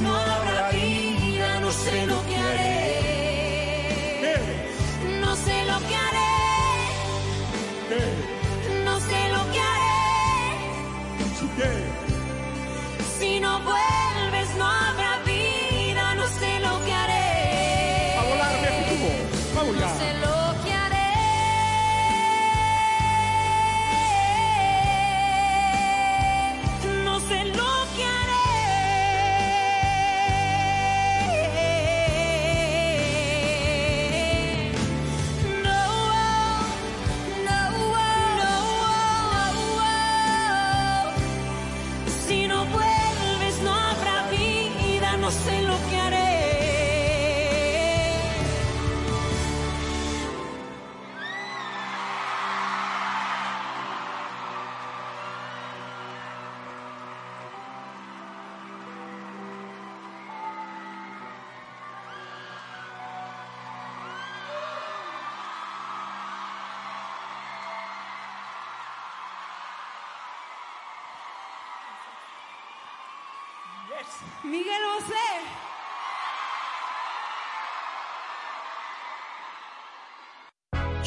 vida, no sé lo que haré. No sé lo que haré. No sé lo que haré. Si no vuelves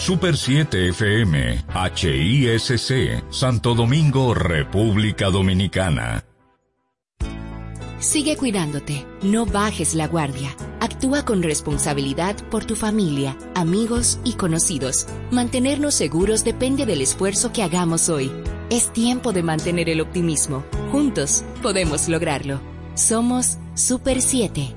Super 7 FM, HISC, Santo Domingo, República Dominicana. Sigue cuidándote, no bajes la guardia. Actúa con responsabilidad por tu familia, amigos y conocidos. Mantenernos seguros depende del esfuerzo que hagamos hoy. Es tiempo de mantener el optimismo. Juntos podemos lograrlo. Somos Super 7.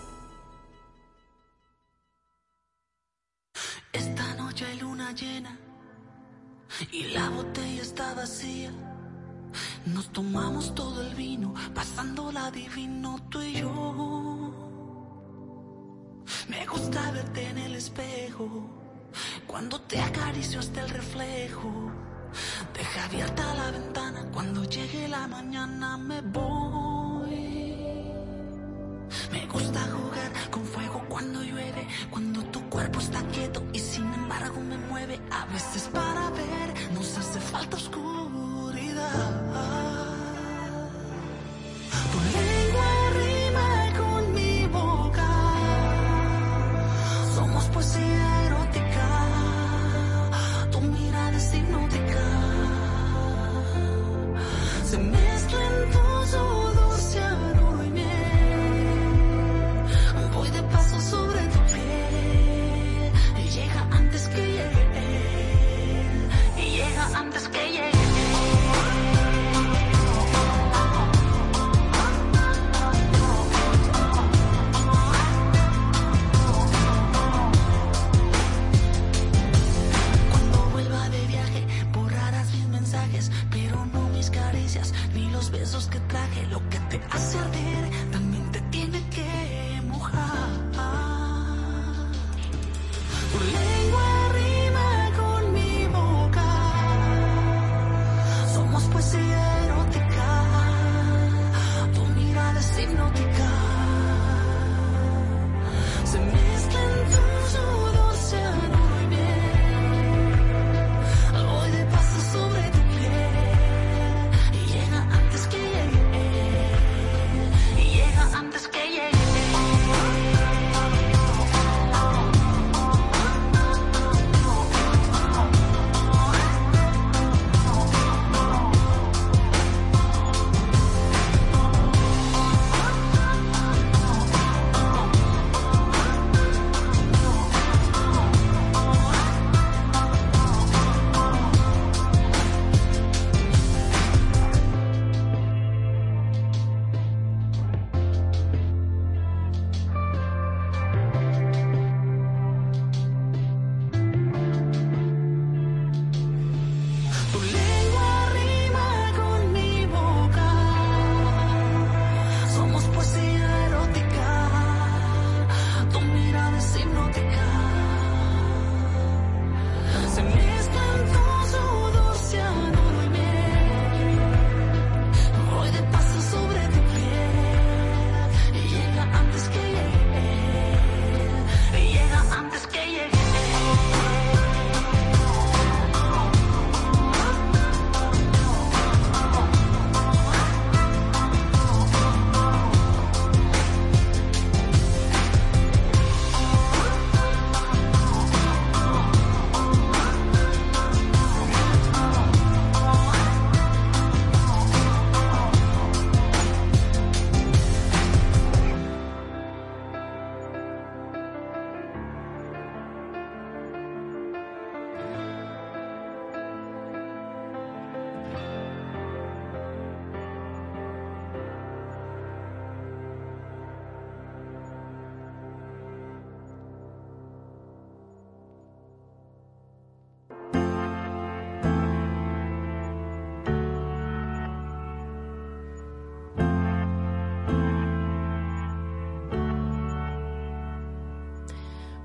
Tomamos todo el vino, pasándola divino tú y yo. Me gusta verte en el espejo, cuando te acaricio hasta el reflejo. Deja abierta la ventana, cuando llegue la mañana me voy. Me gusta jugar con fuego cuando llueve, cuando tu cuerpo está quieto y sin embargo me mueve. A veces para ver nos hace falta oscuridad.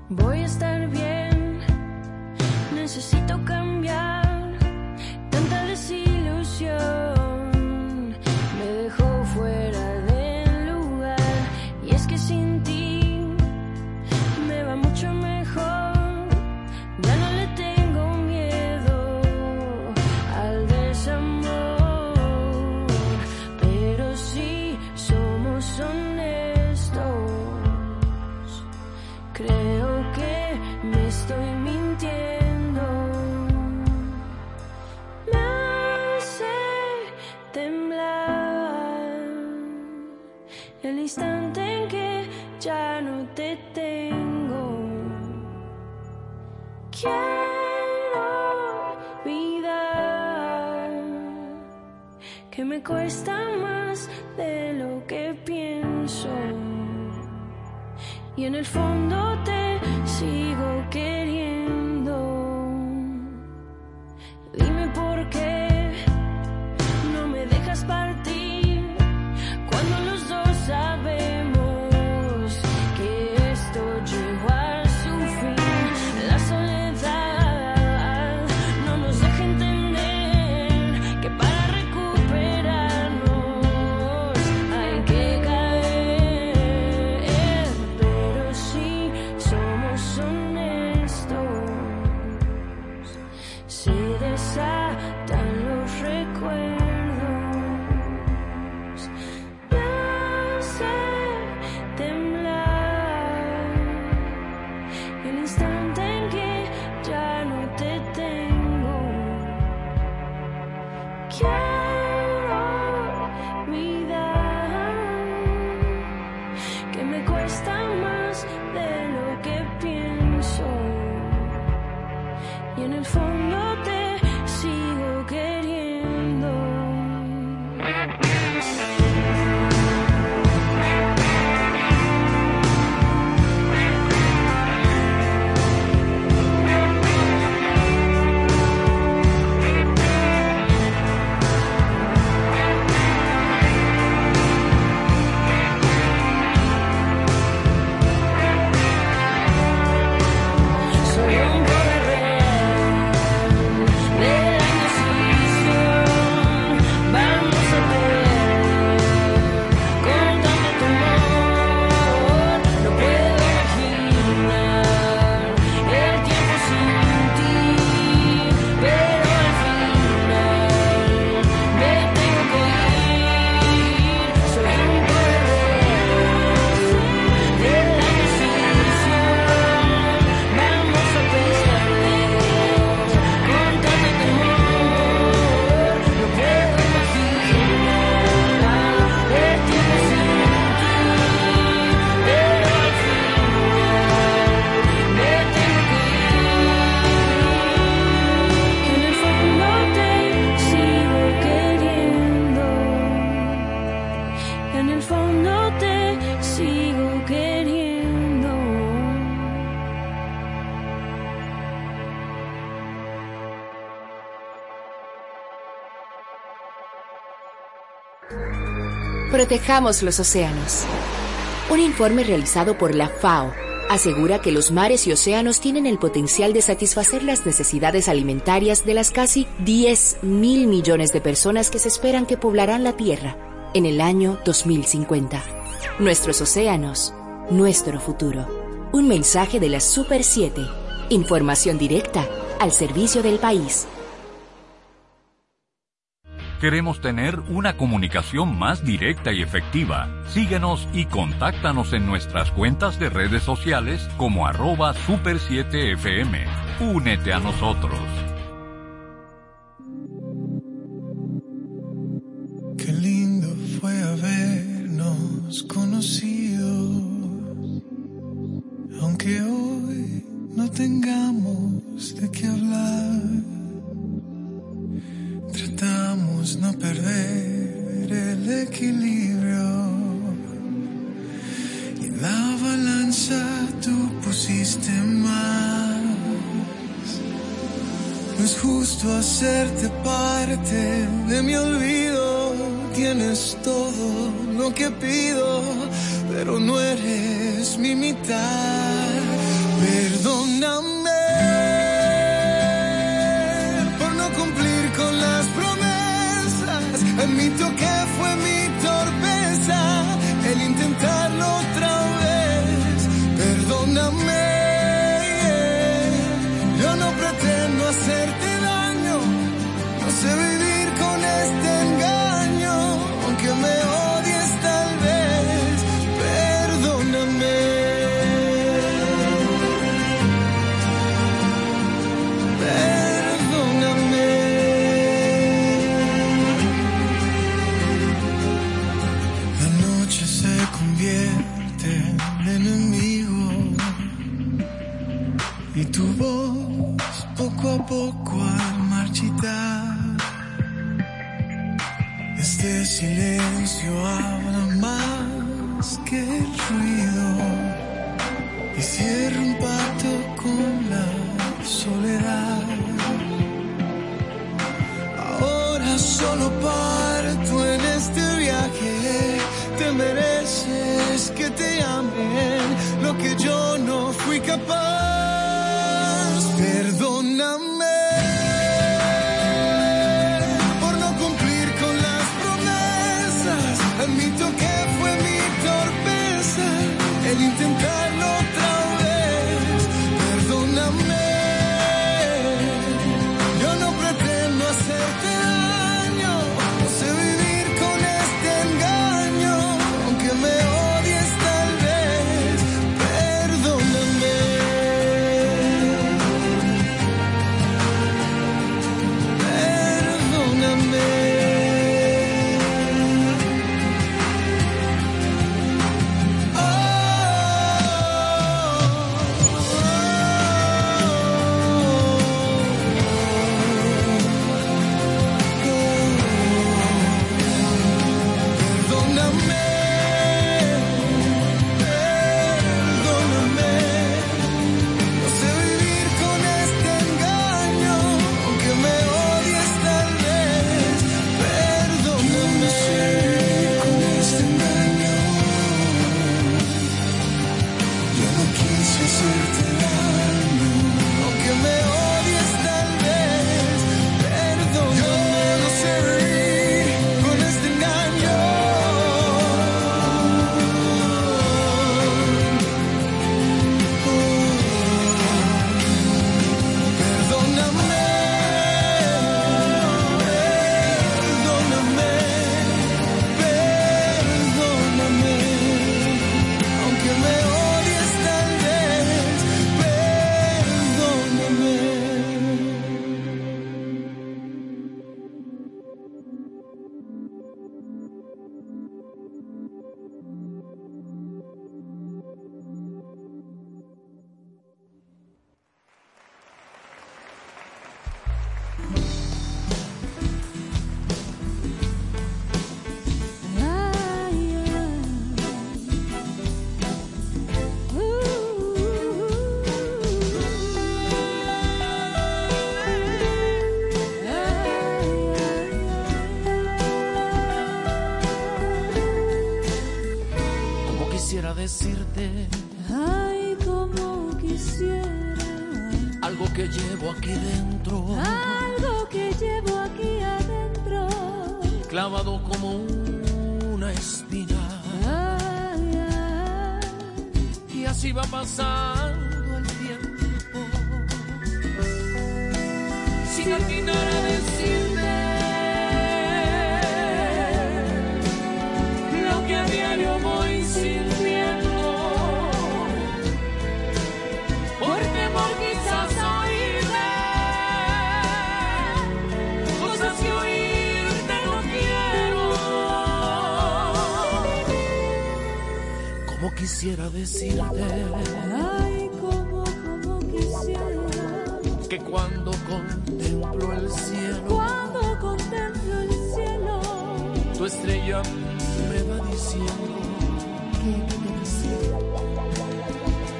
Voy a estar bien, necesito cambiar. cuesta más de lo que pienso. Y en el fondo Protejamos los océanos. Un informe realizado por la FAO asegura que los mares y océanos tienen el potencial de satisfacer las necesidades alimentarias de las casi 10 mil millones de personas que se esperan que poblarán la Tierra en el año 2050. Nuestros océanos, nuestro futuro. Un mensaje de la Super 7. Información directa al servicio del país. Queremos tener una comunicación más directa y efectiva. Síguenos y contáctanos en nuestras cuentas de redes sociales como arroba super7fm. Únete a nosotros. tú en este viaje. Te mereces que te amen lo que yo no fui capaz. decirte Ay, como quisiera. Algo que llevo aquí dentro. Algo que llevo aquí adentro. Clavado como una espina. Ay, ay. Y así va pasando el tiempo. Sin atinar a decir quisiera decirte. Ay, como, como quisiera. Que cuando contemplo el cielo. Cuando contemplo el cielo. Tu estrella me va diciendo. Que te quisiera.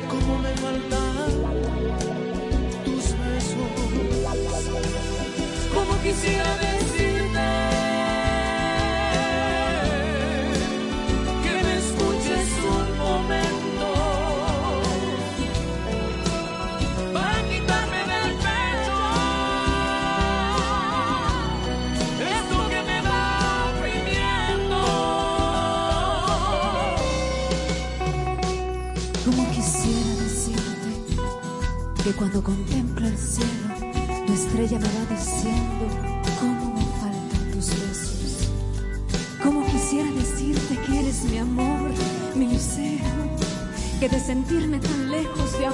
Como me faltan tus besos. Como quisiera decirte. Quisiera decirte que cuando contemplo el cielo, tu estrella me va diciendo cómo me faltan tus besos. Cómo quisiera decirte que eres mi amor, mi lucero, que de sentirme tan lejos de a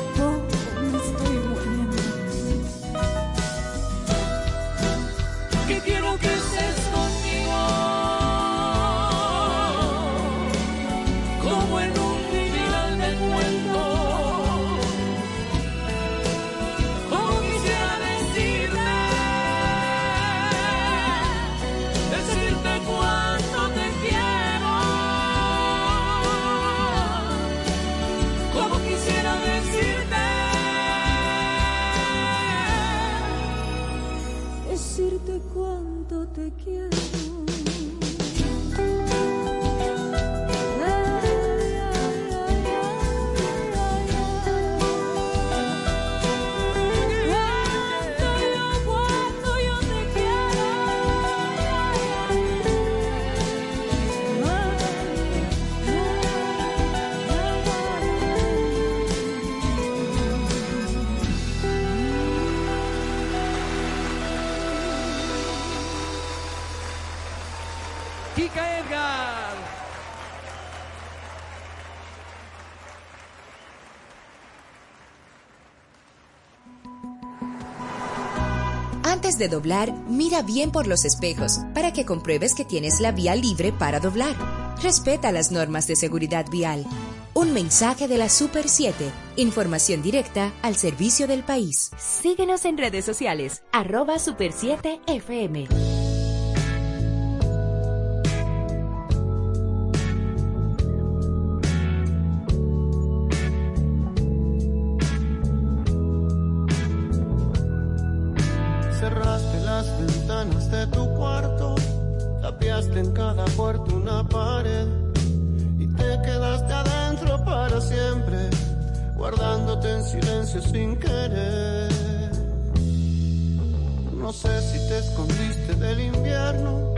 de doblar, mira bien por los espejos para que compruebes que tienes la vía libre para doblar. Respeta las normas de seguridad vial. Un mensaje de la Super 7. Información directa al servicio del país. Síguenos en redes sociales. Arroba Super 7 FM. Cerraste las ventanas de tu cuarto, tapiaste en cada puerta una pared y te quedaste adentro para siempre, guardándote en silencio sin querer. No sé si te escondiste del invierno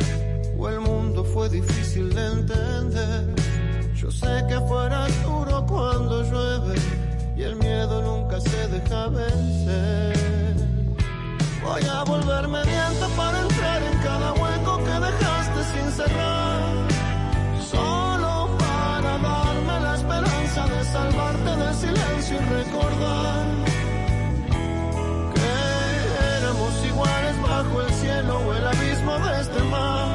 o el mundo fue difícil de entender. Yo sé que afuera es duro cuando llueve y el miedo nunca se deja vencer. Voy a volverme viento para entrar en cada hueco que dejaste sin cerrar. Solo para darme la esperanza de salvarte del silencio y recordar que éramos iguales bajo el cielo o el abismo de este mar.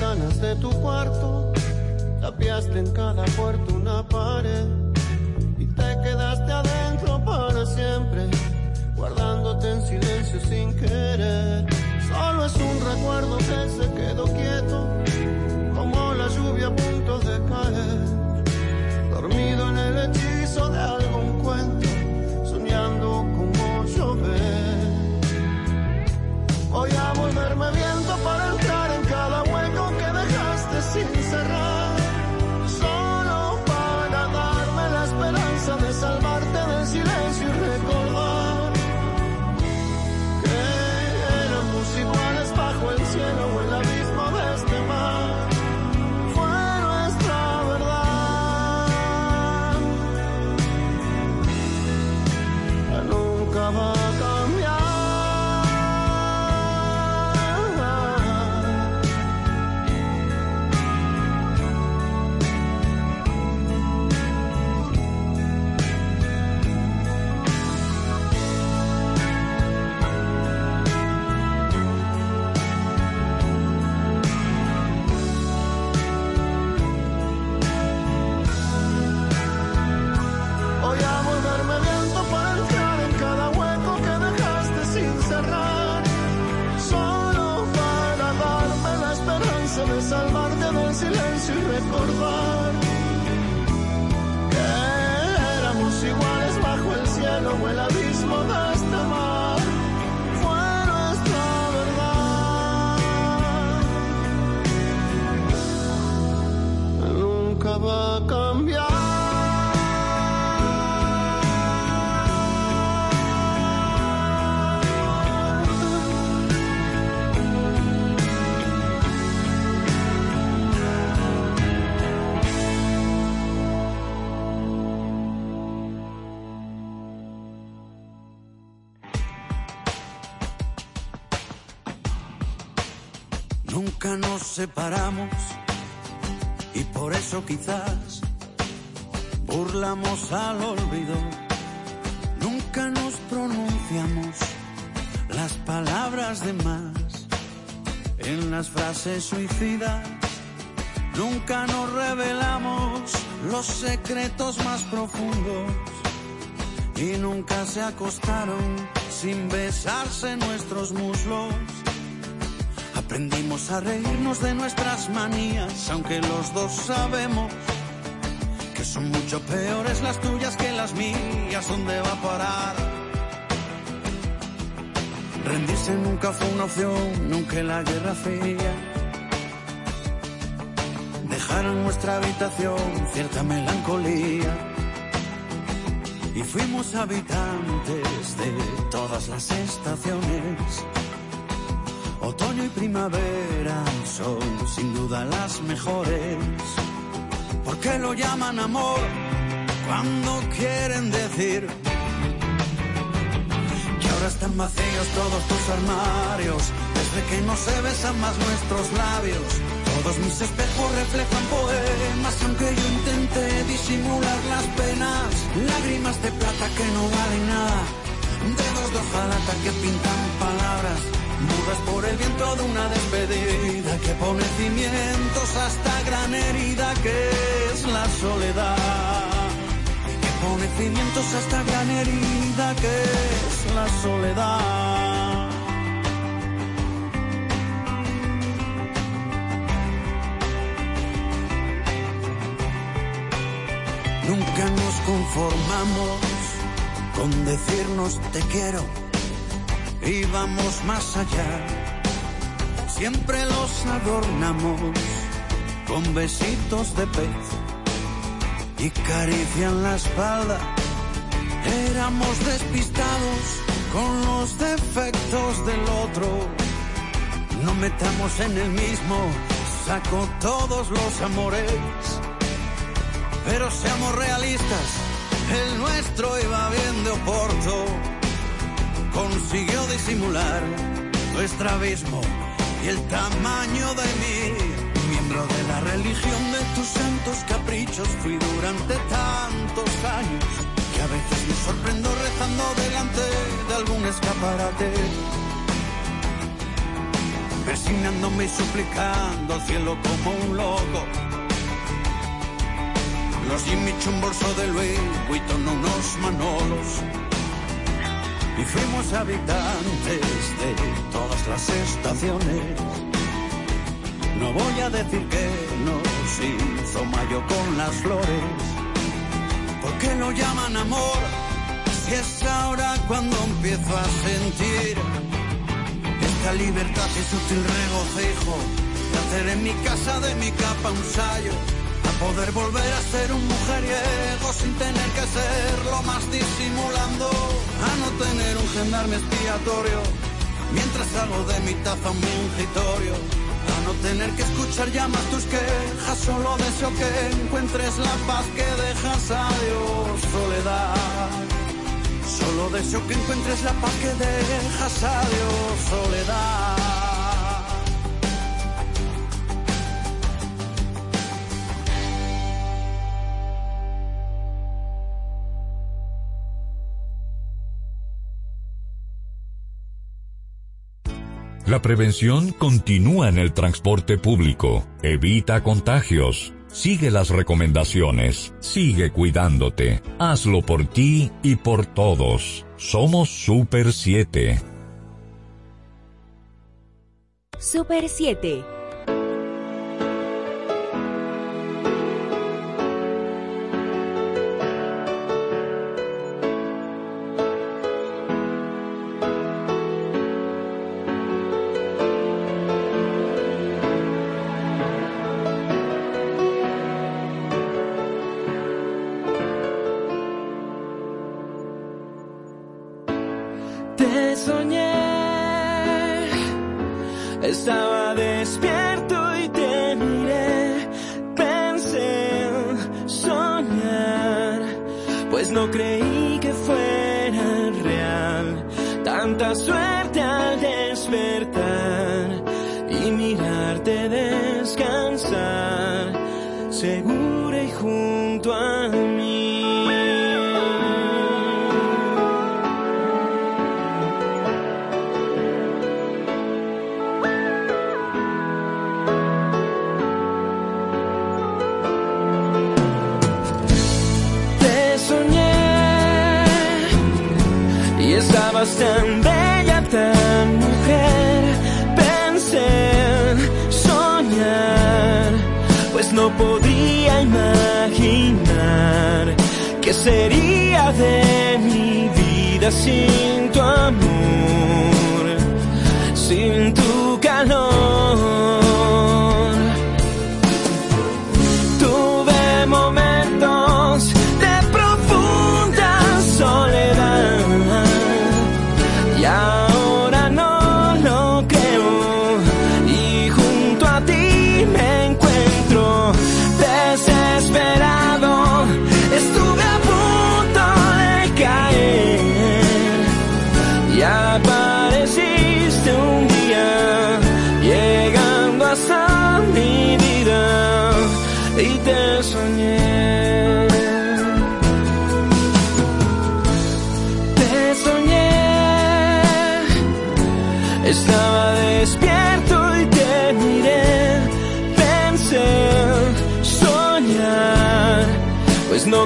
Ventanas de tu cuarto, tapiaste en cada puerta una pared y te quedaste adentro para siempre, guardándote en silencio sin querer. Solo es un recuerdo que se quedó quieto, separamos y por eso quizás burlamos al olvido. Nunca nos pronunciamos las palabras de más en las frases suicidas. Nunca nos revelamos los secretos más profundos y nunca se acostaron sin besarse nuestros muslos. Aprendimos a reírnos de nuestras manías, aunque los dos sabemos que son mucho peores las tuyas que las mías. ¿Dónde va a parar? Rendirse nunca fue una opción, nunca la guerra fría. Dejar en nuestra habitación cierta melancolía. Y fuimos habitantes de todas las estaciones. Otoño y primavera son sin duda las mejores. ¿Por qué lo llaman amor cuando quieren decir que ahora están vacíos todos tus armarios? Desde que no se besan más nuestros labios. Todos mis espejos reflejan poemas, aunque yo intente disimular las penas. Lágrimas de plata que no valen nada, dedos de hojalata que pintan palabras mudas por el viento de una despedida que pone cimientos a esta gran herida que es la soledad. Que pone cimientos a esta gran herida que es la soledad. Nunca nos conformamos con decirnos te quiero y vamos más allá. Siempre los adornamos con besitos de pez y carician la espalda. Éramos despistados con los defectos del otro. No metamos en el mismo saco todos los amores, pero seamos realistas. El nuestro iba bien de oporto consiguió disimular nuestro abismo y el tamaño de mí. Miembro de la religión de tus santos caprichos fui durante tantos años que a veces me sorprendo rezando delante de algún escaparate. Persignándome y suplicando al cielo como un loco. Los Jimmy un bolso de Louis Vuitton unos manolos y fuimos habitantes de todas las estaciones. No voy a decir que nos hizo mayo con las flores, porque lo llaman amor, si es ahora cuando empiezo a sentir esta libertad y sutil regocijo de hacer en mi casa de mi capa un sayo poder volver a ser un mujeriego sin tener que serlo más disimulando, a no tener un gendarme expiatorio, mientras hago de mi taza un mingitorio, a no tener que escuchar ya tus quejas, solo deseo que encuentres la paz que dejas a Dios, soledad. Solo deseo que encuentres la paz que dejas a Dios, soledad. La prevención continúa en el transporte público. Evita contagios. Sigue las recomendaciones. Sigue cuidándote. Hazlo por ti y por todos. Somos Super 7. Super 7. Pues no creí imaginar qué sería de mi vida sin tu amor, sin tu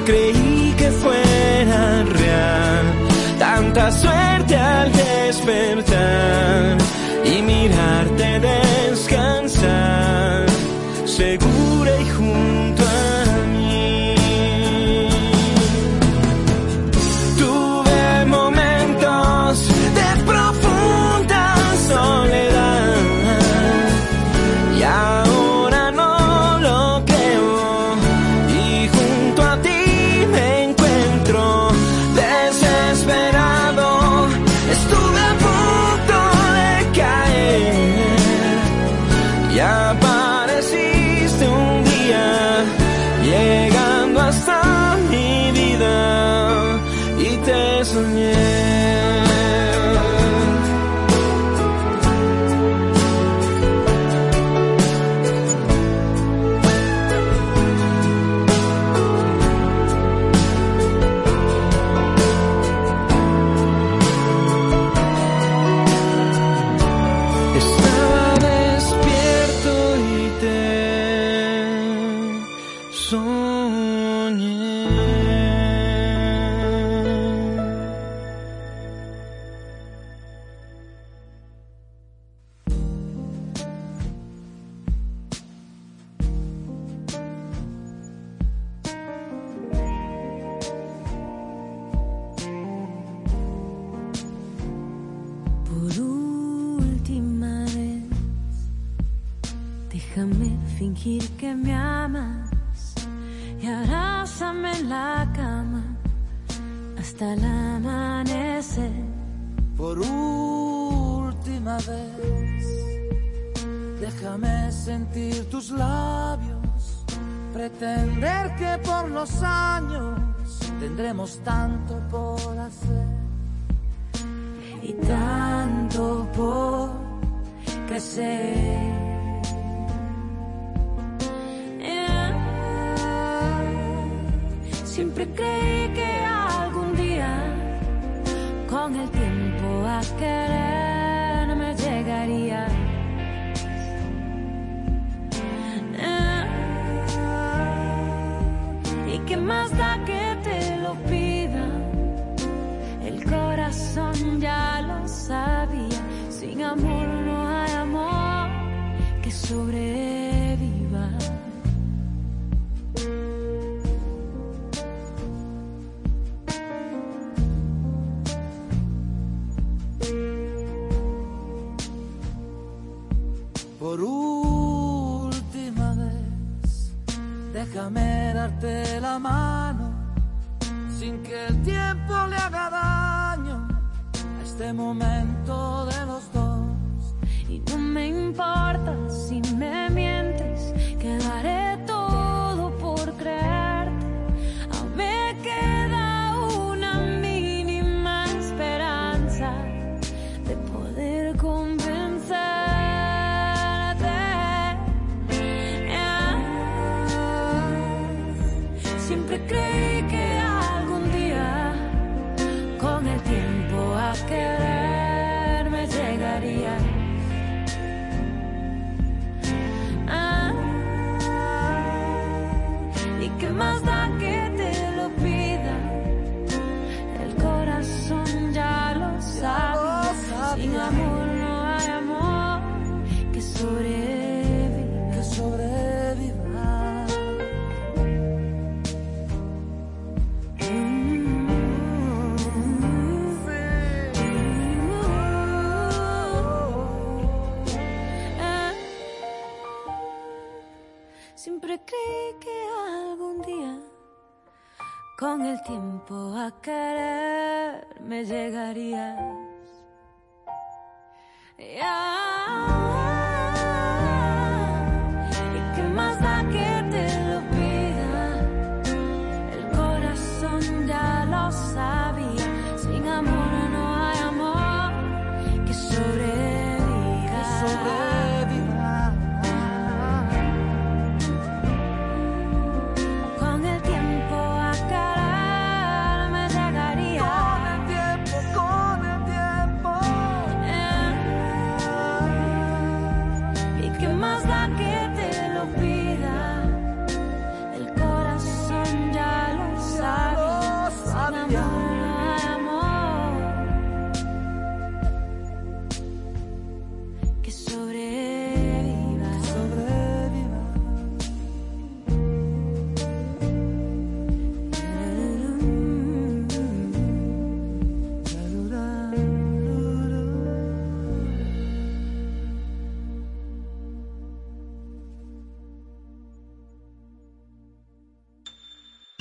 creí que fuera real. Tanta suerte al despertar y mirarte de más da que te lo pida? El corazón ya lo sabía, sin amor no hay amor que sobreviva. Por última vez, déjame la mano sin que el tiempo le haga daño a este momento de los dos. Y no me importa si me con el tiempo a querer me llegarías. ¿Y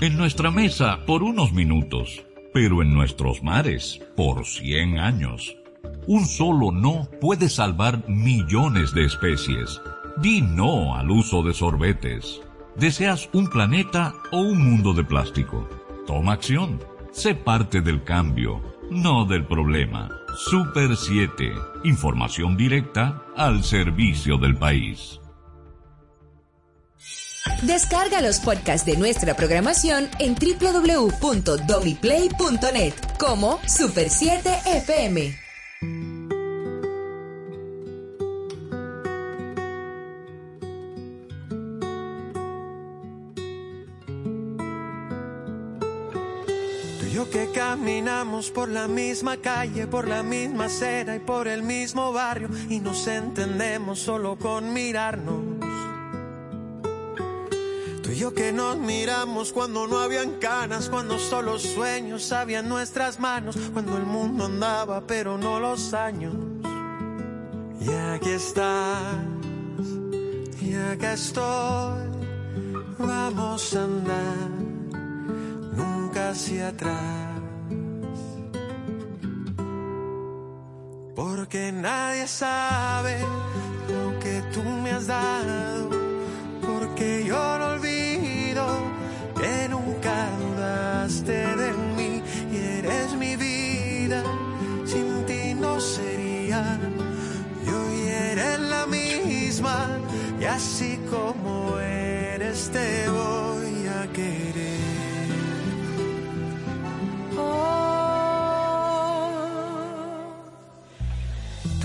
En nuestra mesa por unos minutos, pero en nuestros mares por 100 años. Un solo no puede salvar millones de especies. Di no al uso de sorbetes. ¿Deseas un planeta o un mundo de plástico? Toma acción. Sé parte del cambio, no del problema. Super 7. Información directa al servicio del país. Descarga los podcasts de nuestra programación en www.domiplay.net como Super 7 FM. Tú y yo que caminamos por la misma calle, por la misma acera y por el mismo barrio y nos entendemos solo con mirarnos. Y yo que nos miramos cuando no habían canas, cuando solo sueños habían nuestras manos, cuando el mundo andaba pero no los años. Y aquí estás, y acá estoy, vamos a andar nunca hacia atrás. Porque nadie sabe lo que tú me has dado. Porque yo no de mí y eres mi vida. Sin ti no sería. Y eres la misma. Y así como eres, te voy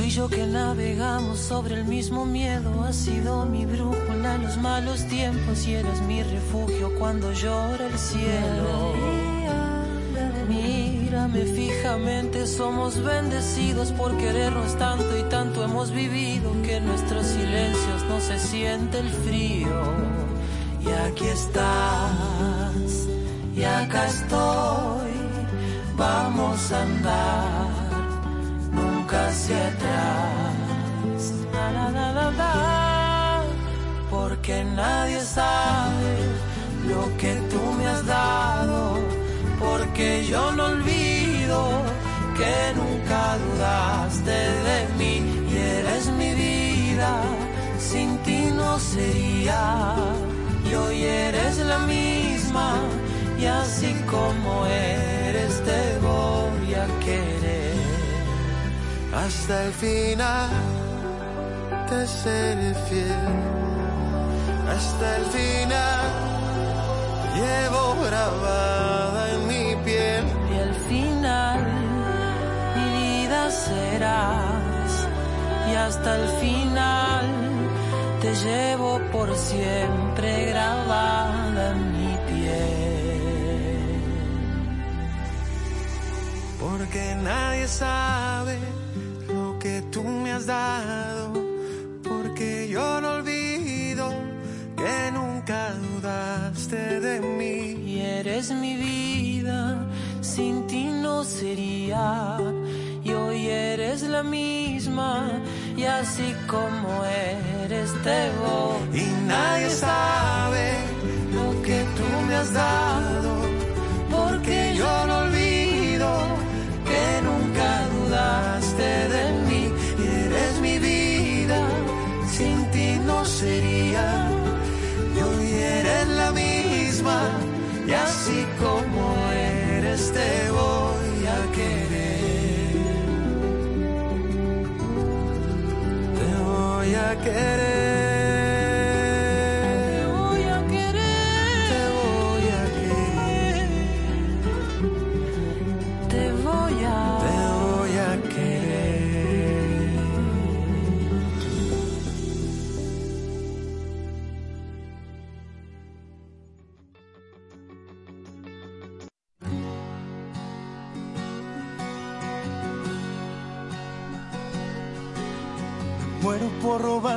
y yo que navegamos sobre el mismo miedo, has sido mi brújula en los malos tiempos y eres mi refugio cuando llora el cielo. Mírame fijamente, somos bendecidos por querernos tanto y tanto hemos vivido que en nuestros silencios no se siente el frío. Y aquí estás, y acá estoy, vamos a andar hacia atrás. Porque nadie sabe lo que tú me has dado. Porque yo no olvido que nunca dudaste de mí y eres mi vida. Sin ti no sería. Y hoy eres la misma. Y así como eres, te voy a querer. Hasta el final te seré fiel. Hasta el final llevo grabada en mi piel. Y al final mi vida serás. Y hasta el final te llevo por siempre grabada en mi piel. Porque nadie sabe has dado. Porque yo no olvido que nunca dudaste de mí. Y eres mi vida, sin ti no sería. Y hoy eres la misma misma y así como eres te voy. Y nadie sabe lo que tú me has dado, así como eres te voy a querer. Te voy a querer.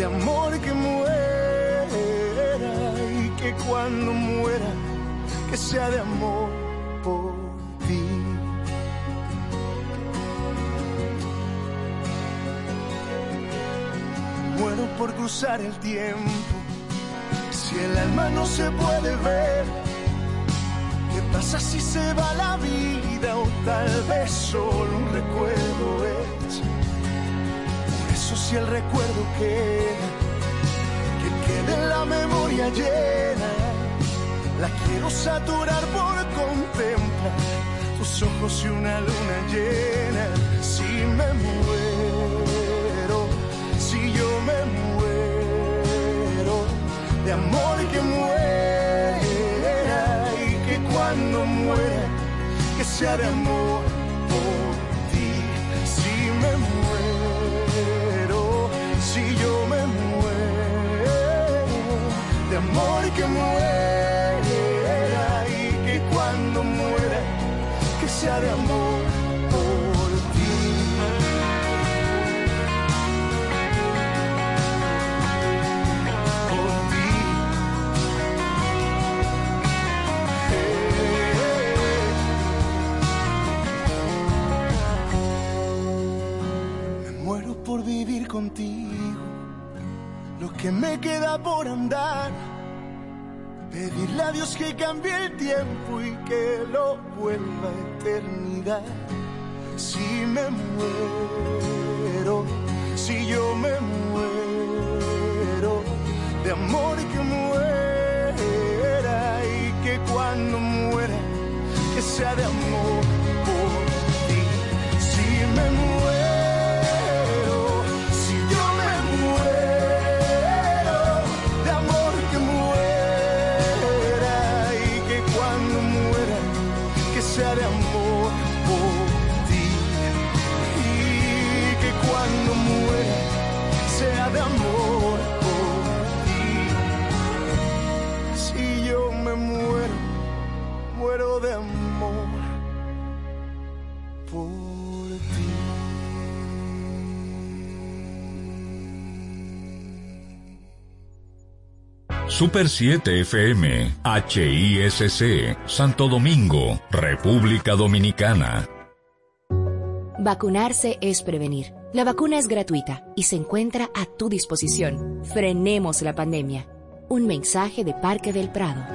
de amor que muera y que cuando muera, que sea de amor por ti. Muero por cruzar el tiempo, si el alma no se puede ver. ¿Qué pasa si se va la vida o tal vez solo un recuerdo es? Si el recuerdo queda, que quede la memoria llena, la quiero saturar por contemplar tus ojos y una luna llena. Si me muero, si yo me muero, de amor que muera y que cuando muera, que sea de amor amor que muera y que cuando muera, que sea de amor por ti. Por ti. Me muero por vivir contigo, lo que me queda por andar. Pedirle a Dios que cambie el tiempo y que lo vuelva eternidad. Si me muero, si yo me muero, de amor que muera y que cuando muera, que sea de amor por ti. Si me muero, Super 7 FM, HISC, Santo Domingo, República Dominicana. Vacunarse es prevenir. La vacuna es gratuita y se encuentra a tu disposición. Frenemos la pandemia. Un mensaje de Parque del Prado.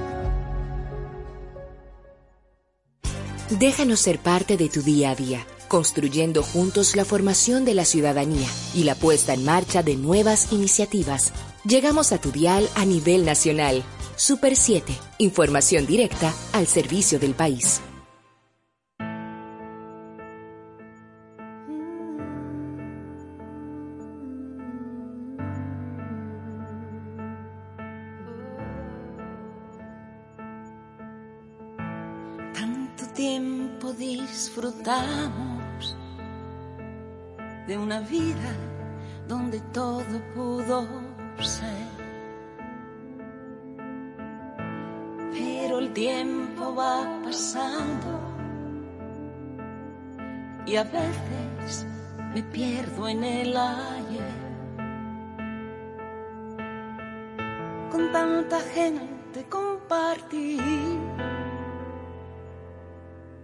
Déjanos ser parte de tu día a día, construyendo juntos la formación de la ciudadanía y la puesta en marcha de nuevas iniciativas. Llegamos a tu dial a nivel nacional. Super 7, información directa al servicio del país. Tanto tiempo disfrutamos de una vida donde todo pudo Pero el tiempo va pasando y a veces me pierdo en el ayer. Con tanta gente compartí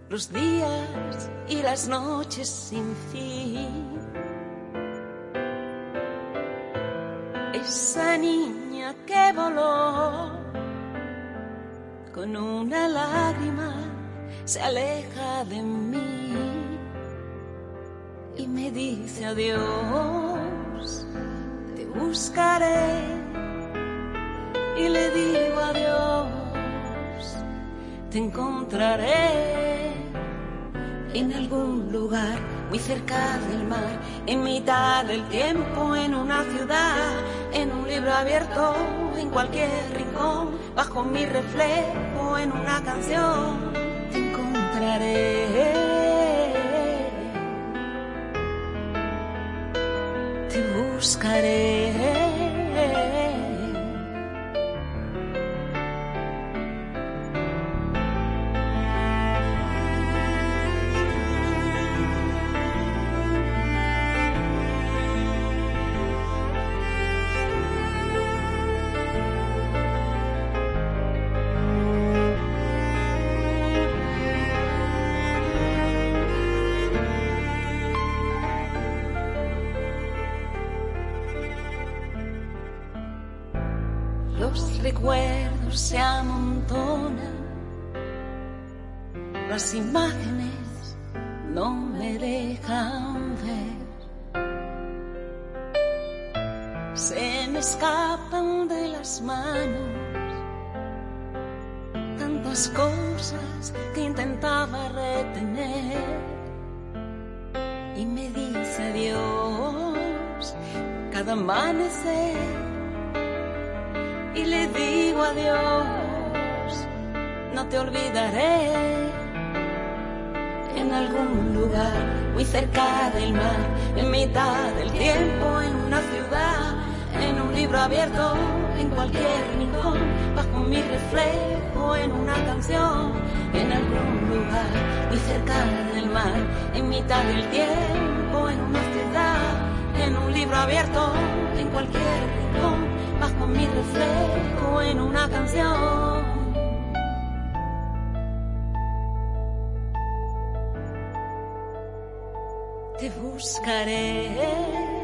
los días y las noches sin fin. Esa niña que voló con una lágrima se aleja de mí y me dice adiós, te buscaré y le digo adiós, te encontraré en algún lugar muy cerca del mar, en mitad del tiempo, en una ciudad, en un libro abierto, en cualquier rincón, bajo mi reflejo, en una canción, te encontraré. Te buscaré. Cada amanecer y le digo adiós, no te olvidaré. En algún lugar muy cerca del mar, en mitad del tiempo, en una ciudad, en un libro abierto, en cualquier rincón, bajo mi reflejo, en una canción, en algún lugar muy cerca del mar, en mitad del tiempo, en una ciudad, en un libro abierto, en cualquier rincón bajo mi reflejo en una canción. Te buscaré.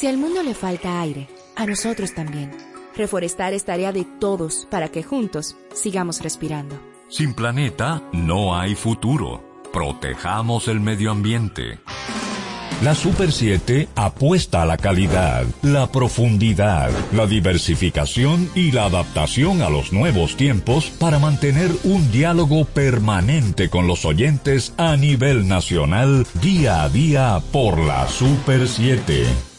Si al mundo le falta aire, a nosotros también. Reforestar es tarea de todos para que juntos sigamos respirando. Sin planeta no hay futuro. Protejamos el medio ambiente. La Super 7 apuesta a la calidad, la profundidad, la diversificación y la adaptación a los nuevos tiempos para mantener un diálogo permanente con los oyentes a nivel nacional día a día por la Super 7.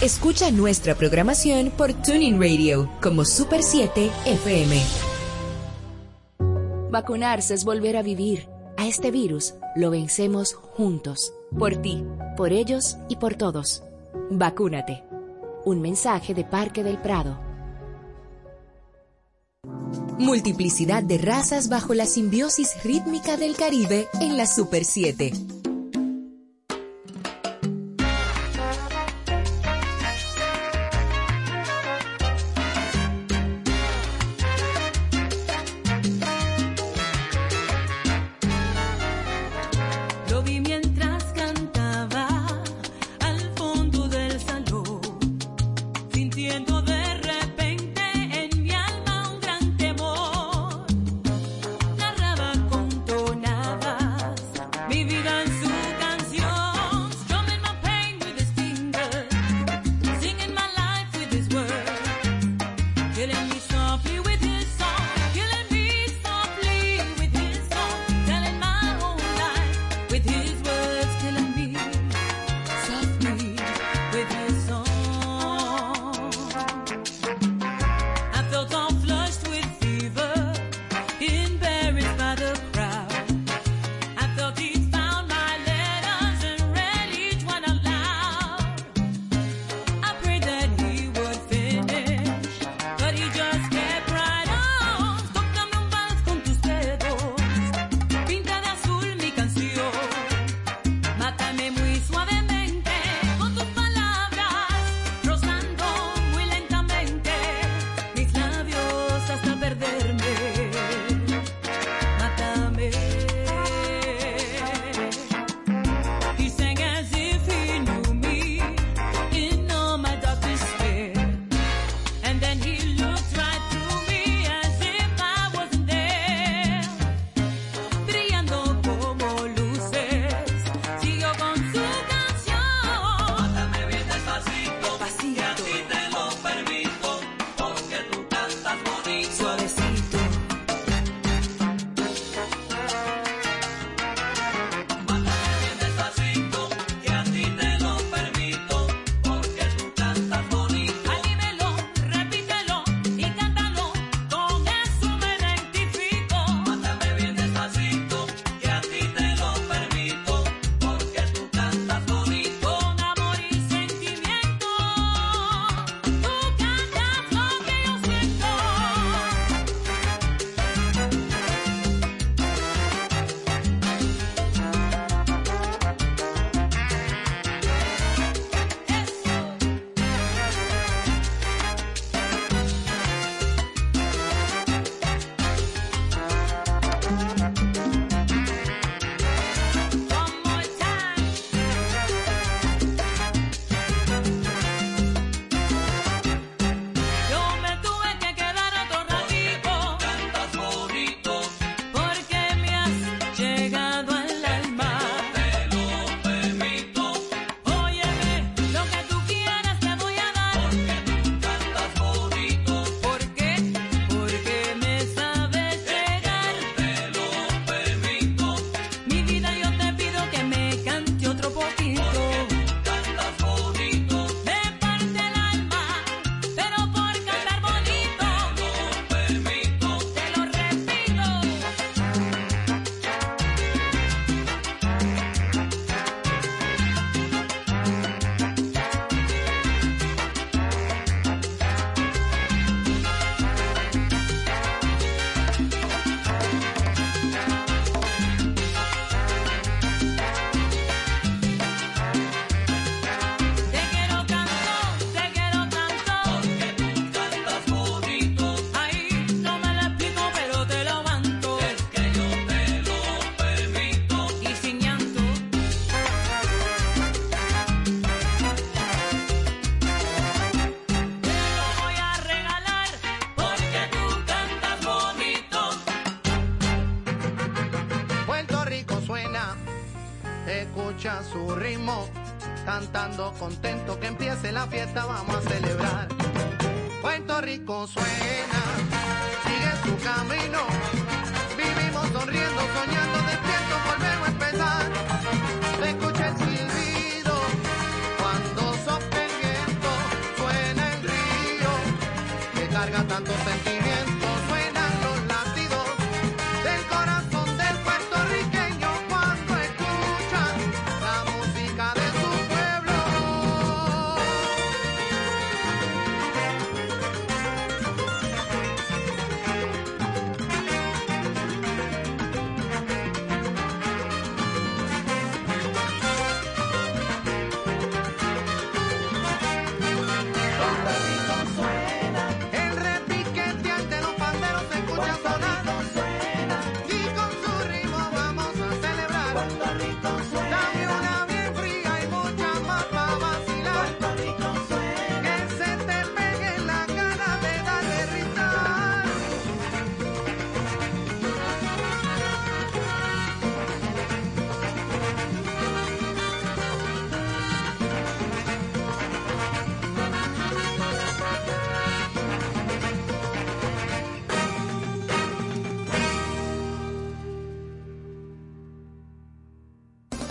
Escucha nuestra programación por Tuning Radio como Super 7 FM. Vacunarse es volver a vivir. A este virus lo vencemos juntos. Por ti, por ellos y por todos. Vacúnate. Un mensaje de Parque del Prado. Multiplicidad de razas bajo la simbiosis rítmica del Caribe en la Super 7.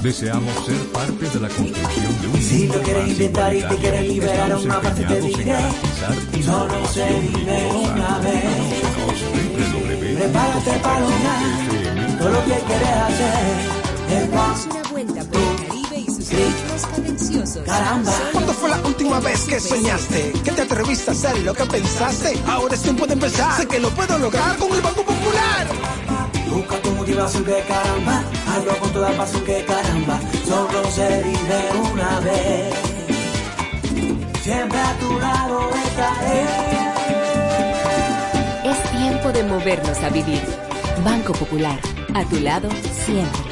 Deseamos ser parte de la construcción de un Si mundo lo quieres intentar y te quieres liberar una parte te en diré. Solo se vive una vez. Prepárate para lograr todo lo que quieres hacer. El Damos una vuelta por el Caribe y sus ritmos cadenciosos. Caramba. ¿Cuándo fue la última vez que soñaste? ¿Que te atreviste a hacer lo que pensaste? Ahora es tiempo de empezar. Sé que lo puedo lograr con el Banco Popular. Busca tu motivación que caramba, hazlo con toda pasión que caramba, solo se vive una vez. Siempre a tu lado estaré. Es tiempo de movernos a vivir. Banco Popular, a tu lado siempre.